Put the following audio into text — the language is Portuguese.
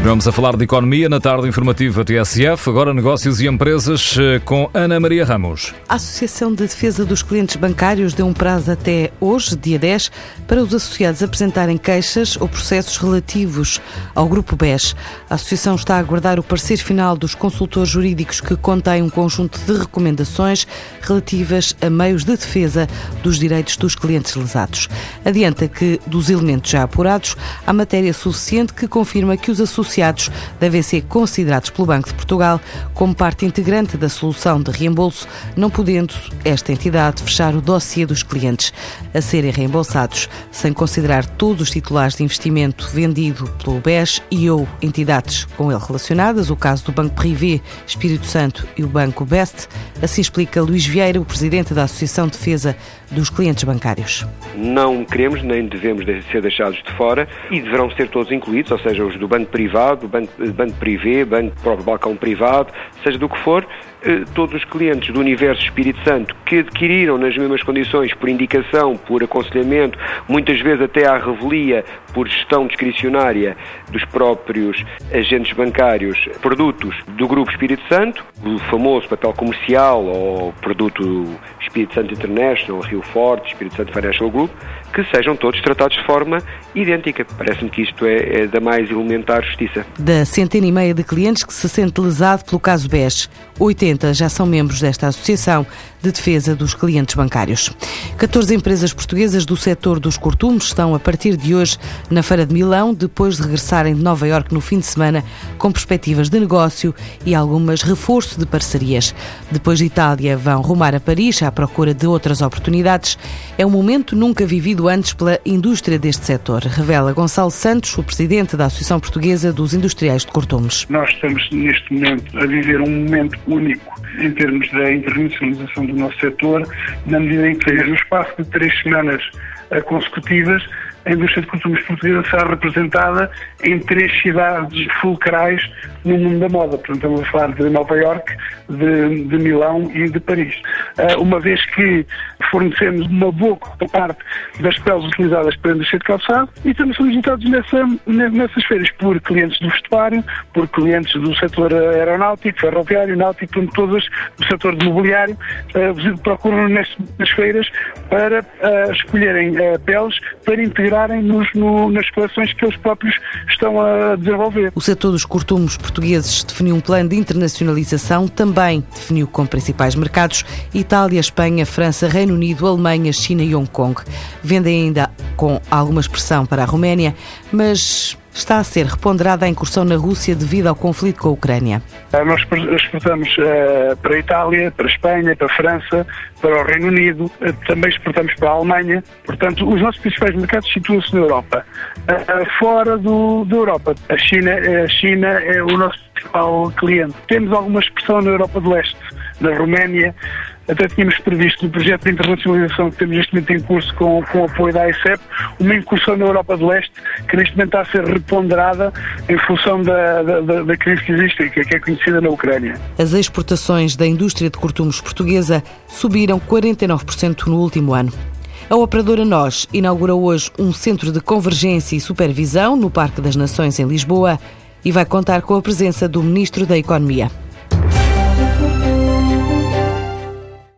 Continuamos a falar de economia na tarde informativa TSF, agora negócios e empresas eh, com Ana Maria Ramos. A Associação de Defesa dos Clientes Bancários deu um prazo até hoje, dia 10, para os associados apresentarem queixas ou processos relativos ao Grupo BES. A Associação está a aguardar o parecer final dos consultores jurídicos que contém um conjunto de recomendações relativas a meios de defesa dos direitos dos clientes lesados. Adianta que, dos elementos já apurados, há matéria suficiente que confirma que os associados associados devem ser considerados pelo Banco de Portugal como parte integrante da solução de reembolso, não podendo esta entidade fechar o dossiê dos clientes a serem reembolsados, sem considerar todos os titulares de investimento vendido pelo BES e ou entidades com ele relacionadas, o caso do Banco Privé, Espírito Santo e o Banco Best. Assim explica Luís Vieira, o presidente da Associação de Defesa dos Clientes Bancários. Não queremos nem devemos ser deixados de fora e deverão ser todos incluídos, ou seja, os do Banco Privado privado, banco, banco privê, banco próprio balcão privado, seja do que for, todos os clientes do Universo Espírito Santo que adquiriram nas mesmas condições por indicação, por aconselhamento, muitas vezes até à revelia, por gestão discricionária dos próprios agentes bancários, produtos do Grupo Espírito Santo, o famoso papel comercial ou produto Espírito Santo International, Rio Forte, Espírito Santo Financial Group, que sejam todos tratados de forma idêntica. Parece-me que isto é, é, da mais elementar justiça. Da centena e meia de clientes que se sente lesado pelo caso BES, 80 já são membros desta associação de defesa dos clientes bancários. 14 empresas portuguesas do setor dos cortumes estão, a partir de hoje, na Feira de Milão, depois de regressarem de Nova Iorque no fim de semana, com perspectivas de negócio e algumas reforço de parcerias. Depois de Itália, vão rumar a Paris à procura de outras oportunidades. É um momento nunca vivido antes pela indústria deste setor, revela Gonçalo Santos, o presidente da Associação Portuguesa dos Industriais de Cortumes. Nós estamos, neste momento, a viver um momento único em termos da internacionalização do nosso setor, na medida em que, no espaço de três semanas eh, consecutivas, a indústria de costumes portuguesa será representada em três cidades fulcrais no mundo da moda. Portanto, estamos a falar de Nova York, de, de Milão e de Paris. Uh, uma vez que fornecemos uma boa parte das peles utilizadas para a indústria de calçado e estamos solicitados nessa, nessas feiras por clientes do vestuário, por clientes do setor aeronáutico, ferroviário, náutico, portanto, todas do setor de mobiliário, uh, procuram nas feiras para uh, escolherem peles para integrarem nos, no, nas coleções que eles próprios estão a desenvolver. O setor dos cortumes portugueses definiu um plano de internacionalização, também definiu com principais mercados Itália, Espanha, França, Reino Unido, Alemanha, China e Hong Kong. Vendem ainda com alguma expressão para a Roménia, mas está a ser reponderada a incursão na Rússia devido ao conflito com a Ucrânia? Eh, nós exportamos uh, para a Itália, para a Espanha, para a França, para o Reino Unido, uh, também exportamos para a Alemanha. Portanto, os nossos principais mercados situam-se na Europa. Fora do, da Europa, a China, a China é o nosso principal cliente. Temos alguma expressão na Europa do Leste, na Roménia, até tínhamos previsto no projeto de internacionalização que temos neste momento em curso com, com o apoio da ICEP, uma incursão na Europa do Leste que neste momento está a ser reponderada em função da, da, da crise que existe, que é conhecida na Ucrânia. As exportações da indústria de cortumes portuguesa subiram 49% no último ano. A operadora NOS inaugura hoje um centro de convergência e supervisão no Parque das Nações em Lisboa e vai contar com a presença do Ministro da Economia.